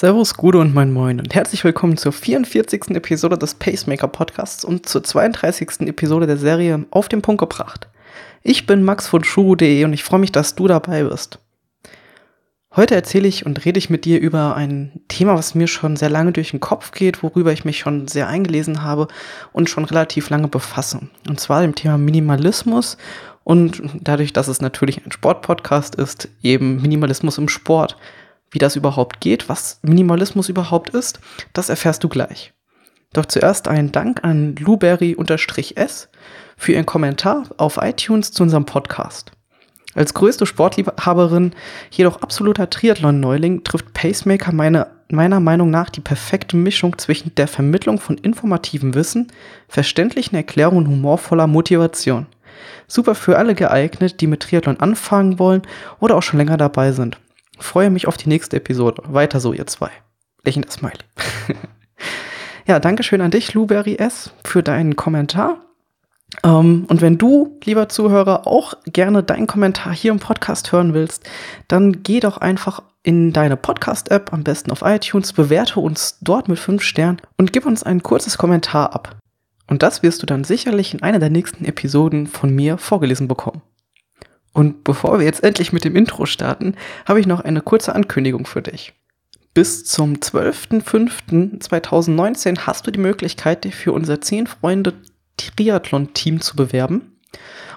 Servus, Gude und mein Moin und herzlich willkommen zur 44. Episode des Pacemaker Podcasts und zur 32. Episode der Serie Auf den Punkt gebracht. Ich bin Max von Shuru.de und ich freue mich, dass du dabei bist. Heute erzähle ich und rede ich mit dir über ein Thema, was mir schon sehr lange durch den Kopf geht, worüber ich mich schon sehr eingelesen habe und schon relativ lange befasse. Und zwar dem Thema Minimalismus und dadurch, dass es natürlich ein Sportpodcast ist, eben Minimalismus im Sport. Wie das überhaupt geht, was Minimalismus überhaupt ist, das erfährst du gleich. Doch zuerst ein Dank an Blueberry-S für ihren Kommentar auf iTunes zu unserem Podcast. Als größte Sportliebhaberin, jedoch absoluter Triathlon-Neuling, trifft Pacemaker meine, meiner Meinung nach die perfekte Mischung zwischen der Vermittlung von informativem Wissen, verständlichen Erklärungen und humorvoller Motivation. Super für alle geeignet, die mit Triathlon anfangen wollen oder auch schon länger dabei sind. Freue mich auf die nächste Episode. Weiter so, ihr zwei. Lächelnder Smiley. ja, danke schön an dich, Luberry S, für deinen Kommentar. Um, ähm, und wenn du, lieber Zuhörer, auch gerne deinen Kommentar hier im Podcast hören willst, dann geh doch einfach in deine Podcast-App, am besten auf iTunes, bewerte uns dort mit fünf Sternen und gib uns ein kurzes Kommentar ab. Und das wirst du dann sicherlich in einer der nächsten Episoden von mir vorgelesen bekommen. Und bevor wir jetzt endlich mit dem Intro starten, habe ich noch eine kurze Ankündigung für dich. Bis zum 12.05.2019 hast du die Möglichkeit, dich für unser 10 Freunde Triathlon-Team zu bewerben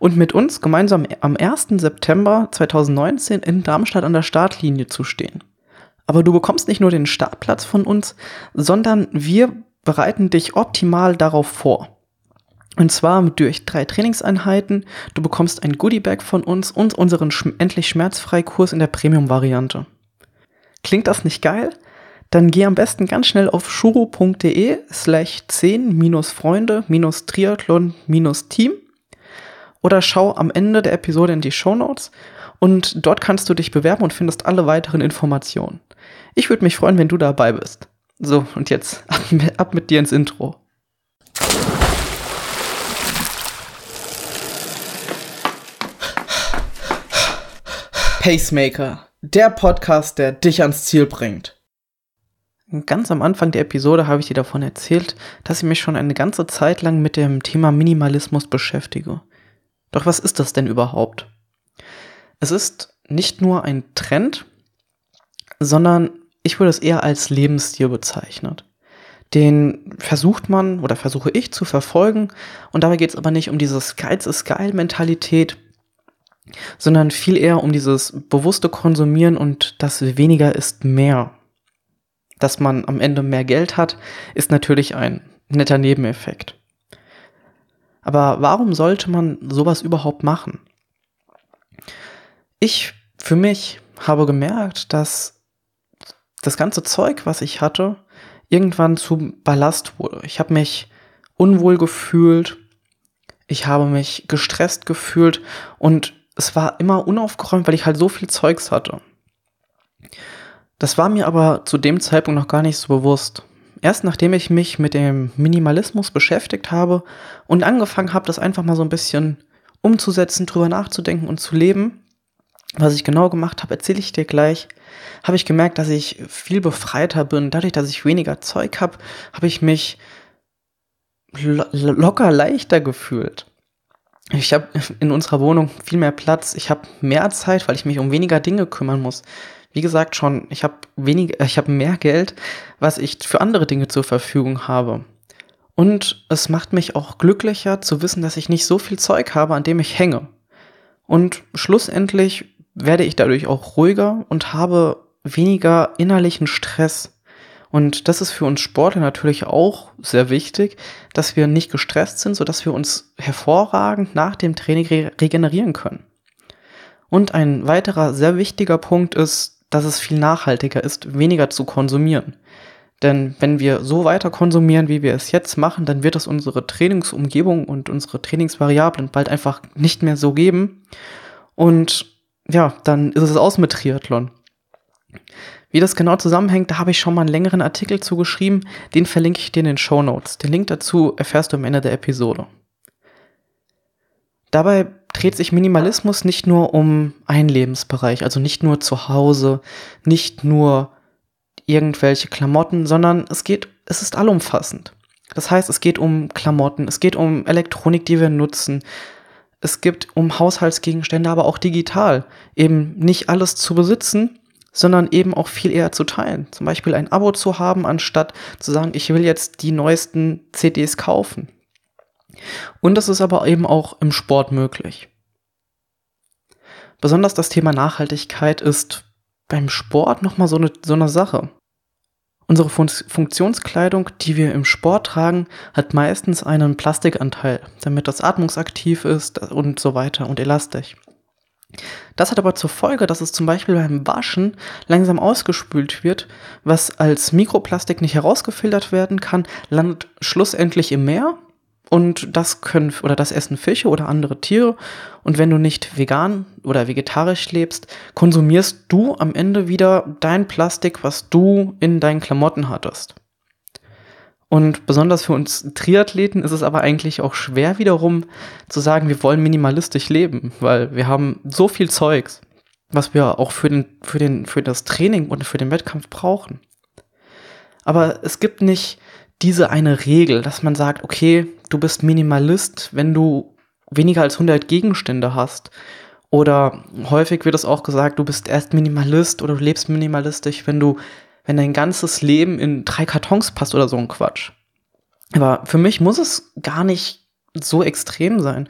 und mit uns gemeinsam am 1. September 2019 in Darmstadt an der Startlinie zu stehen. Aber du bekommst nicht nur den Startplatz von uns, sondern wir bereiten dich optimal darauf vor. Und zwar durch drei Trainingseinheiten. Du bekommst ein Goodiebag von uns und unseren Sch endlich schmerzfrei Kurs in der Premium-Variante. Klingt das nicht geil? Dann geh am besten ganz schnell auf shuro.de slash 10-freunde-triathlon-team oder schau am Ende der Episode in die Show Notes und dort kannst du dich bewerben und findest alle weiteren Informationen. Ich würde mich freuen, wenn du dabei bist. So, und jetzt ab, ab mit dir ins Intro. Pacemaker, der Podcast, der dich ans Ziel bringt. Ganz am Anfang der Episode habe ich dir davon erzählt, dass ich mich schon eine ganze Zeit lang mit dem Thema Minimalismus beschäftige. Doch was ist das denn überhaupt? Es ist nicht nur ein Trend, sondern ich würde es eher als Lebensstil bezeichnet. Den versucht man oder versuche ich zu verfolgen und dabei geht es aber nicht um diese Geiz ist geil Mentalität, sondern viel eher um dieses bewusste Konsumieren und das weniger ist mehr. Dass man am Ende mehr Geld hat, ist natürlich ein netter Nebeneffekt. Aber warum sollte man sowas überhaupt machen? Ich für mich habe gemerkt, dass das ganze Zeug, was ich hatte, irgendwann zu Ballast wurde. Ich habe mich unwohl gefühlt, ich habe mich gestresst gefühlt und es war immer unaufgeräumt, weil ich halt so viel Zeugs hatte. Das war mir aber zu dem Zeitpunkt noch gar nicht so bewusst. Erst nachdem ich mich mit dem Minimalismus beschäftigt habe und angefangen habe, das einfach mal so ein bisschen umzusetzen, drüber nachzudenken und zu leben, was ich genau gemacht habe, erzähle ich dir gleich, habe ich gemerkt, dass ich viel befreiter bin. Dadurch, dass ich weniger Zeug habe, habe ich mich lo locker leichter gefühlt. Ich habe in unserer Wohnung viel mehr Platz. Ich habe mehr Zeit, weil ich mich um weniger Dinge kümmern muss. Wie gesagt schon, ich habe weniger, ich habe mehr Geld, was ich für andere Dinge zur Verfügung habe. Und es macht mich auch glücklicher zu wissen, dass ich nicht so viel Zeug habe, an dem ich hänge. Und schlussendlich werde ich dadurch auch ruhiger und habe weniger innerlichen Stress. Und das ist für uns Sportler natürlich auch sehr wichtig, dass wir nicht gestresst sind, sodass wir uns hervorragend nach dem Training re regenerieren können. Und ein weiterer sehr wichtiger Punkt ist, dass es viel nachhaltiger ist, weniger zu konsumieren. Denn wenn wir so weiter konsumieren, wie wir es jetzt machen, dann wird es unsere Trainingsumgebung und unsere Trainingsvariablen bald einfach nicht mehr so geben. Und ja, dann ist es aus mit Triathlon. Wie das genau zusammenhängt, da habe ich schon mal einen längeren Artikel zugeschrieben, den verlinke ich dir in den Show Notes. Den Link dazu erfährst du am Ende der Episode. Dabei dreht sich Minimalismus nicht nur um einen Lebensbereich, also nicht nur zu Hause, nicht nur irgendwelche Klamotten, sondern es geht, es ist allumfassend. Das heißt, es geht um Klamotten, es geht um Elektronik, die wir nutzen. Es geht um Haushaltsgegenstände, aber auch digital. Eben nicht alles zu besitzen, sondern eben auch viel eher zu teilen. Zum Beispiel ein Abo zu haben, anstatt zu sagen, ich will jetzt die neuesten CDs kaufen. Und das ist aber eben auch im Sport möglich. Besonders das Thema Nachhaltigkeit ist beim Sport nochmal so eine, so eine Sache. Unsere Fun Funktionskleidung, die wir im Sport tragen, hat meistens einen Plastikanteil, damit das atmungsaktiv ist und so weiter und elastisch. Das hat aber zur Folge, dass es zum Beispiel beim Waschen langsam ausgespült wird, was als Mikroplastik nicht herausgefiltert werden kann, landet schlussendlich im Meer und das können oder das essen Fische oder andere Tiere. Und wenn du nicht vegan oder vegetarisch lebst, konsumierst du am Ende wieder dein Plastik, was du in deinen Klamotten hattest. Und besonders für uns Triathleten ist es aber eigentlich auch schwer wiederum zu sagen, wir wollen minimalistisch leben, weil wir haben so viel Zeugs, was wir auch für, den, für, den, für das Training und für den Wettkampf brauchen. Aber es gibt nicht diese eine Regel, dass man sagt, okay, du bist Minimalist, wenn du weniger als 100 Gegenstände hast. Oder häufig wird es auch gesagt, du bist erst Minimalist oder du lebst minimalistisch, wenn du, wenn dein ganzes Leben in drei Kartons passt oder so ein Quatsch. Aber für mich muss es gar nicht so extrem sein,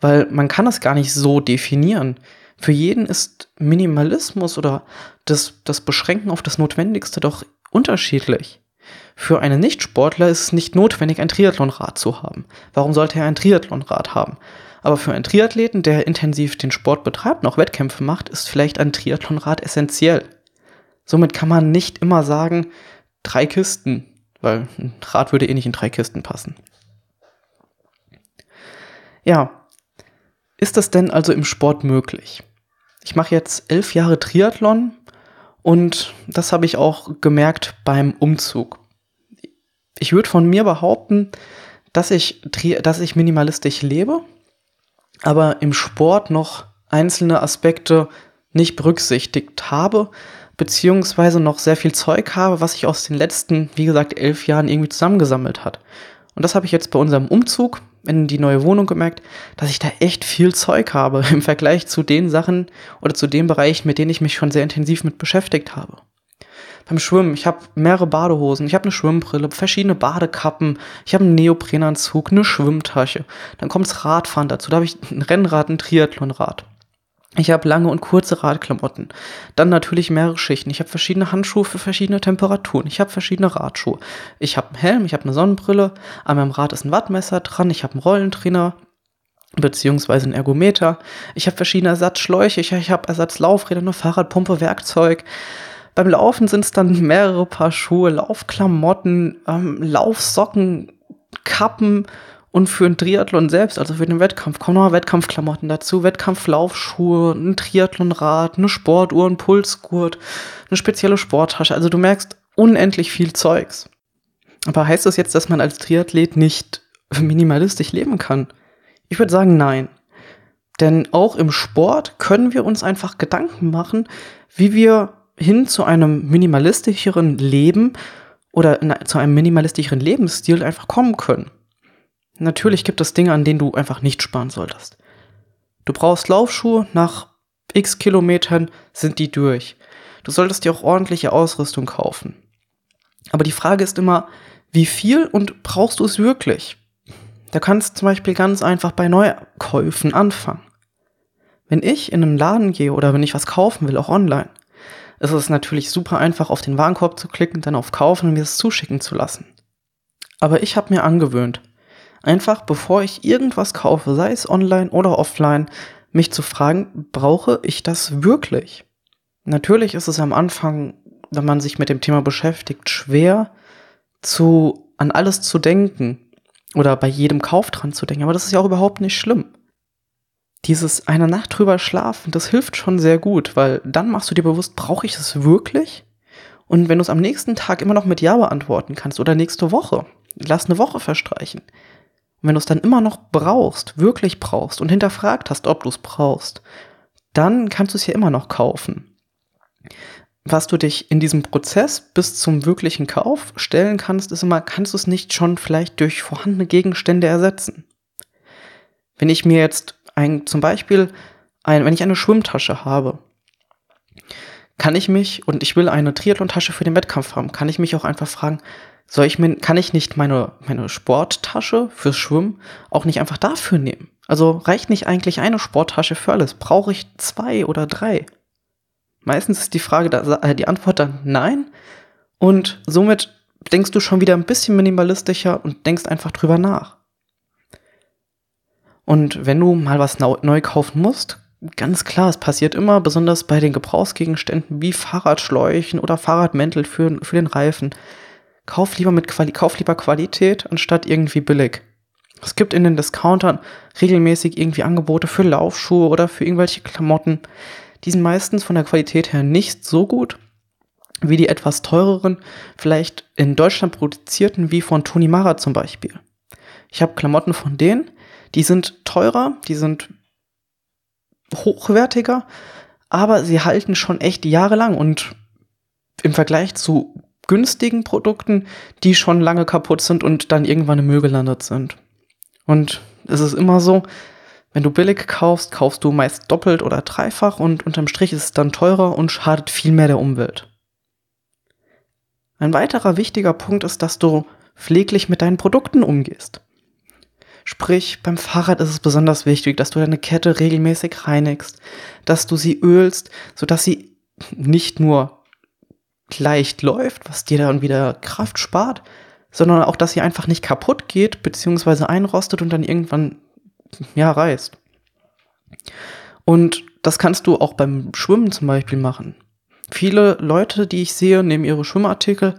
weil man kann das gar nicht so definieren. Für jeden ist Minimalismus oder das, das Beschränken auf das Notwendigste doch unterschiedlich. Für einen Nichtsportler ist es nicht notwendig, ein Triathlonrad zu haben. Warum sollte er ein Triathlonrad haben? Aber für einen Triathleten, der intensiv den Sport betreibt, noch Wettkämpfe macht, ist vielleicht ein Triathlonrad essentiell. Somit kann man nicht immer sagen, drei Kisten, weil ein Rad würde eh nicht in drei Kisten passen. Ja, ist das denn also im Sport möglich? Ich mache jetzt elf Jahre Triathlon und das habe ich auch gemerkt beim Umzug ich würde von mir behaupten, dass ich, dass ich minimalistisch lebe, aber im Sport noch einzelne Aspekte nicht berücksichtigt habe, beziehungsweise noch sehr viel Zeug habe, was sich aus den letzten, wie gesagt, elf Jahren irgendwie zusammengesammelt hat. Und das habe ich jetzt bei unserem Umzug in die neue Wohnung gemerkt, dass ich da echt viel Zeug habe im Vergleich zu den Sachen oder zu den Bereichen, mit denen ich mich schon sehr intensiv mit beschäftigt habe beim Schwimmen, ich habe mehrere Badehosen, ich habe eine Schwimmbrille, verschiedene Badekappen, ich habe einen Neoprenanzug, eine Schwimmtasche. Dann kommt's Radfahren dazu, da habe ich ein Rennrad, ein Triathlonrad. Ich habe lange und kurze Radklamotten. Dann natürlich mehrere Schichten. Ich habe verschiedene Handschuhe für verschiedene Temperaturen. Ich habe verschiedene Radschuhe. Ich habe einen Helm, ich habe eine Sonnenbrille. An meinem Rad ist ein Wattmesser dran. Ich habe einen Rollentrainer beziehungsweise ein Ergometer. Ich habe verschiedene Ersatzschläuche. Ich, ich habe Ersatzlaufräder, eine Fahrradpumpe, Werkzeug. Beim Laufen sind es dann mehrere Paar Schuhe, Laufklamotten, ähm, Laufsocken, Kappen und für einen Triathlon selbst, also für den Wettkampf, kommen noch Wettkampfklamotten dazu, Wettkampflaufschuhe, ein Triathlonrad, eine Sportuhr, ein Pulsgurt, eine spezielle Sporttasche. Also du merkst unendlich viel Zeugs. Aber heißt das jetzt, dass man als Triathlet nicht minimalistisch leben kann? Ich würde sagen, nein. Denn auch im Sport können wir uns einfach Gedanken machen, wie wir hin zu einem minimalistischeren Leben oder zu einem minimalistischeren Lebensstil einfach kommen können. Natürlich gibt es Dinge, an denen du einfach nicht sparen solltest. Du brauchst Laufschuhe, nach x Kilometern sind die durch. Du solltest dir auch ordentliche Ausrüstung kaufen. Aber die Frage ist immer, wie viel und brauchst du es wirklich? Da kannst du zum Beispiel ganz einfach bei Neukäufen anfangen. Wenn ich in einen Laden gehe oder wenn ich was kaufen will, auch online, ist es natürlich super einfach, auf den Warenkorb zu klicken, dann auf Kaufen und mir es zuschicken zu lassen. Aber ich habe mir angewöhnt, einfach bevor ich irgendwas kaufe, sei es online oder offline, mich zu fragen, brauche ich das wirklich? Natürlich ist es am Anfang, wenn man sich mit dem Thema beschäftigt, schwer zu an alles zu denken oder bei jedem Kauf dran zu denken, aber das ist ja auch überhaupt nicht schlimm dieses eine Nacht drüber schlafen, das hilft schon sehr gut, weil dann machst du dir bewusst, brauche ich es wirklich? Und wenn du es am nächsten Tag immer noch mit Ja beantworten kannst oder nächste Woche, lass eine Woche verstreichen. Und wenn du es dann immer noch brauchst, wirklich brauchst und hinterfragt hast, ob du es brauchst, dann kannst du es ja immer noch kaufen. was du dich in diesem Prozess bis zum wirklichen Kauf stellen kannst, ist immer, kannst du es nicht schon vielleicht durch vorhandene Gegenstände ersetzen? Wenn ich mir jetzt ein, zum Beispiel, ein, wenn ich eine Schwimmtasche habe, kann ich mich, und ich will eine Triathlon-Tasche für den Wettkampf haben, kann ich mich auch einfach fragen, soll ich mir, kann ich nicht meine, meine Sporttasche fürs Schwimmen auch nicht einfach dafür nehmen? Also reicht nicht eigentlich eine Sporttasche für alles? Brauche ich zwei oder drei? Meistens ist die Frage, äh, die Antwort dann nein. Und somit denkst du schon wieder ein bisschen minimalistischer und denkst einfach drüber nach. Und wenn du mal was neu kaufen musst, ganz klar, es passiert immer, besonders bei den Gebrauchsgegenständen wie Fahrradschläuchen oder Fahrradmäntel für, für den Reifen. Kauf lieber mit Quali kauf lieber Qualität anstatt irgendwie billig. Es gibt in den Discountern regelmäßig irgendwie Angebote für Laufschuhe oder für irgendwelche Klamotten. Die sind meistens von der Qualität her nicht so gut wie die etwas teureren, vielleicht in Deutschland produzierten, wie von Toni Mara zum Beispiel. Ich habe Klamotten von denen, die sind teurer, die sind hochwertiger, aber sie halten schon echt jahrelang und im Vergleich zu günstigen Produkten, die schon lange kaputt sind und dann irgendwann im Müll gelandet sind. Und es ist immer so, wenn du billig kaufst, kaufst du meist doppelt oder dreifach und unterm Strich ist es dann teurer und schadet viel mehr der Umwelt. Ein weiterer wichtiger Punkt ist, dass du pfleglich mit deinen Produkten umgehst. Sprich, beim Fahrrad ist es besonders wichtig, dass du deine Kette regelmäßig reinigst, dass du sie ölst, sodass sie nicht nur leicht läuft, was dir dann wieder Kraft spart, sondern auch, dass sie einfach nicht kaputt geht, beziehungsweise einrostet und dann irgendwann, ja, reißt. Und das kannst du auch beim Schwimmen zum Beispiel machen. Viele Leute, die ich sehe, nehmen ihre Schwimmartikel,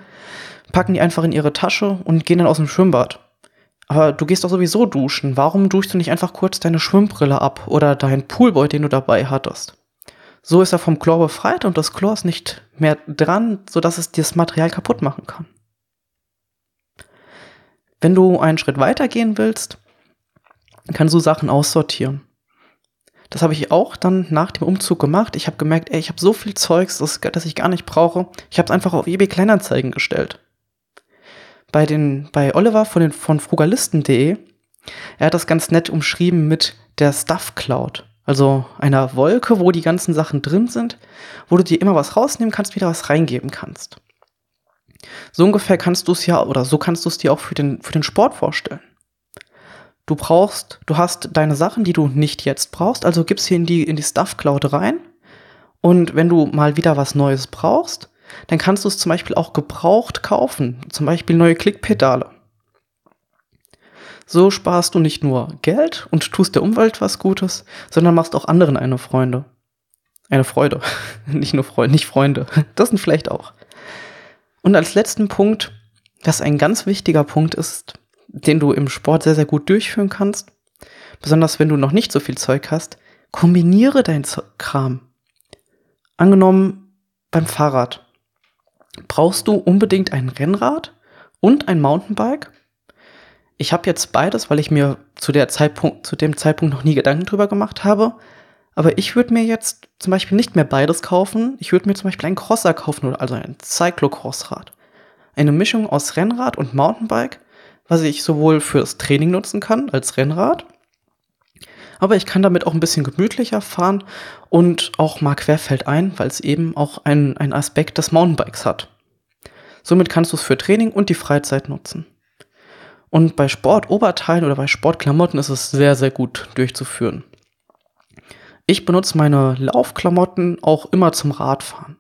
packen die einfach in ihre Tasche und gehen dann aus dem Schwimmbad. Aber du gehst doch sowieso duschen. Warum duschst du nicht einfach kurz deine Schwimmbrille ab oder deinen Poolboy, den du dabei hattest? So ist er vom Chlor befreit und das Chlor ist nicht mehr dran, sodass es das Material kaputt machen kann. Wenn du einen Schritt weiter gehen willst, kannst du Sachen aussortieren. Das habe ich auch dann nach dem Umzug gemacht. Ich habe gemerkt, ey, ich habe so viel Zeugs, das, das ich gar nicht brauche. Ich habe es einfach auf eBay Kleinanzeigen gestellt. Bei den, bei Oliver von, den, von frugalisten.de, er hat das ganz nett umschrieben mit der Stuff Cloud. Also einer Wolke, wo die ganzen Sachen drin sind, wo du dir immer was rausnehmen kannst, wieder was reingeben kannst. So ungefähr kannst du es ja, oder so kannst du es dir auch für den, für den Sport vorstellen. Du brauchst, du hast deine Sachen, die du nicht jetzt brauchst, also gibst sie in die, in die Stuff Cloud rein. Und wenn du mal wieder was Neues brauchst, dann kannst du es zum Beispiel auch gebraucht kaufen. Zum Beispiel neue Klickpedale. So sparst du nicht nur Geld und tust der Umwelt was Gutes, sondern machst auch anderen eine Freunde. Eine Freude. nicht nur Freunde, nicht Freunde. Das sind vielleicht auch. Und als letzten Punkt, das ein ganz wichtiger Punkt ist, den du im Sport sehr, sehr gut durchführen kannst, besonders wenn du noch nicht so viel Zeug hast, kombiniere dein Kram. Angenommen beim Fahrrad. Brauchst du unbedingt ein Rennrad und ein Mountainbike? Ich habe jetzt beides, weil ich mir zu, der Zeitpunkt, zu dem Zeitpunkt noch nie Gedanken drüber gemacht habe. Aber ich würde mir jetzt zum Beispiel nicht mehr beides kaufen. Ich würde mir zum Beispiel einen Crosser kaufen, also ein Cyclocross-Rad. Eine Mischung aus Rennrad und Mountainbike, was ich sowohl fürs Training nutzen kann als Rennrad, aber ich kann damit auch ein bisschen gemütlicher fahren und auch mal querfeldein, weil es eben auch ein, ein Aspekt des Mountainbikes hat. Somit kannst du es für Training und die Freizeit nutzen. Und bei Sportoberteilen oder bei Sportklamotten ist es sehr, sehr gut durchzuführen. Ich benutze meine Laufklamotten auch immer zum Radfahren.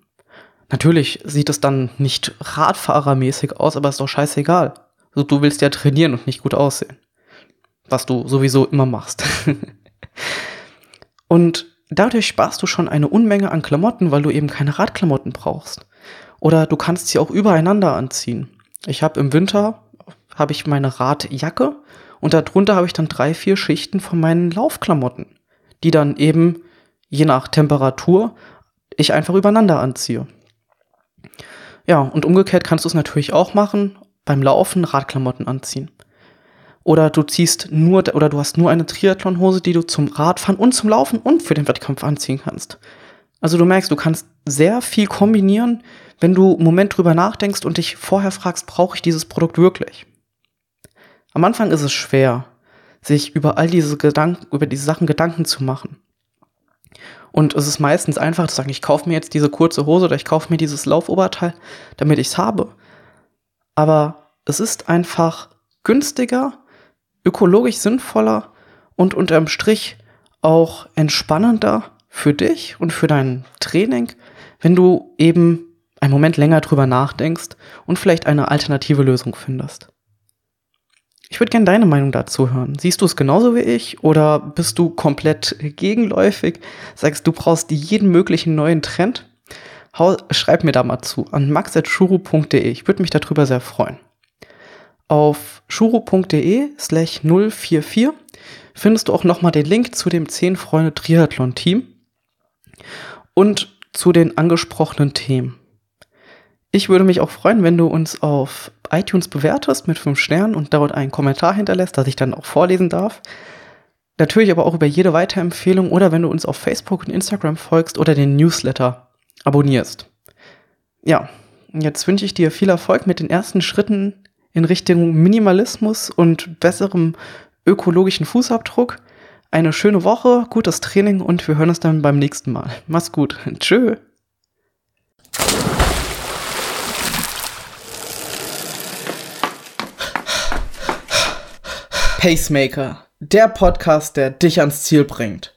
Natürlich sieht es dann nicht Radfahrermäßig aus, aber ist doch scheißegal. Also du willst ja trainieren und nicht gut aussehen. Was du sowieso immer machst. und dadurch sparst du schon eine Unmenge an Klamotten, weil du eben keine Radklamotten brauchst. Oder du kannst sie auch übereinander anziehen. Ich habe im Winter habe ich meine Radjacke und darunter habe ich dann drei, vier Schichten von meinen Laufklamotten, die dann eben je nach Temperatur ich einfach übereinander anziehe. Ja, und umgekehrt kannst du es natürlich auch machen, beim Laufen Radklamotten anziehen. Oder du ziehst nur, oder du hast nur eine Triathlonhose, die du zum Radfahren und zum Laufen und für den Wettkampf anziehen kannst. Also du merkst, du kannst sehr viel kombinieren, wenn du einen Moment drüber nachdenkst und dich vorher fragst, brauche ich dieses Produkt wirklich? Am Anfang ist es schwer, sich über all diese Gedanken, über diese Sachen Gedanken zu machen. Und es ist meistens einfach zu sagen, ich kaufe mir jetzt diese kurze Hose oder ich kaufe mir dieses Laufoberteil, damit ich es habe. Aber es ist einfach günstiger, ökologisch sinnvoller und unterm Strich auch entspannender für dich und für dein Training, wenn du eben einen Moment länger drüber nachdenkst und vielleicht eine alternative Lösung findest. Ich würde gerne deine Meinung dazu hören. Siehst du es genauso wie ich oder bist du komplett gegenläufig? Sagst du brauchst jeden möglichen neuen Trend? Schreib mir da mal zu an max.shuru.de. Ich würde mich darüber sehr freuen. Auf shuru.de slash 044 findest du auch nochmal den Link zu dem 10 Freunde Triathlon Team und zu den angesprochenen Themen. Ich würde mich auch freuen, wenn du uns auf iTunes bewertest mit fünf Sternen und dort einen Kommentar hinterlässt, das ich dann auch vorlesen darf. Natürlich aber auch über jede Weiterempfehlung oder wenn du uns auf Facebook und Instagram folgst oder den Newsletter abonnierst. Ja, jetzt wünsche ich dir viel Erfolg mit den ersten Schritten in Richtung Minimalismus und besserem ökologischen Fußabdruck. Eine schöne Woche, gutes Training und wir hören uns dann beim nächsten Mal. Mach's gut. Tschö. Pacemaker, der Podcast, der dich ans Ziel bringt.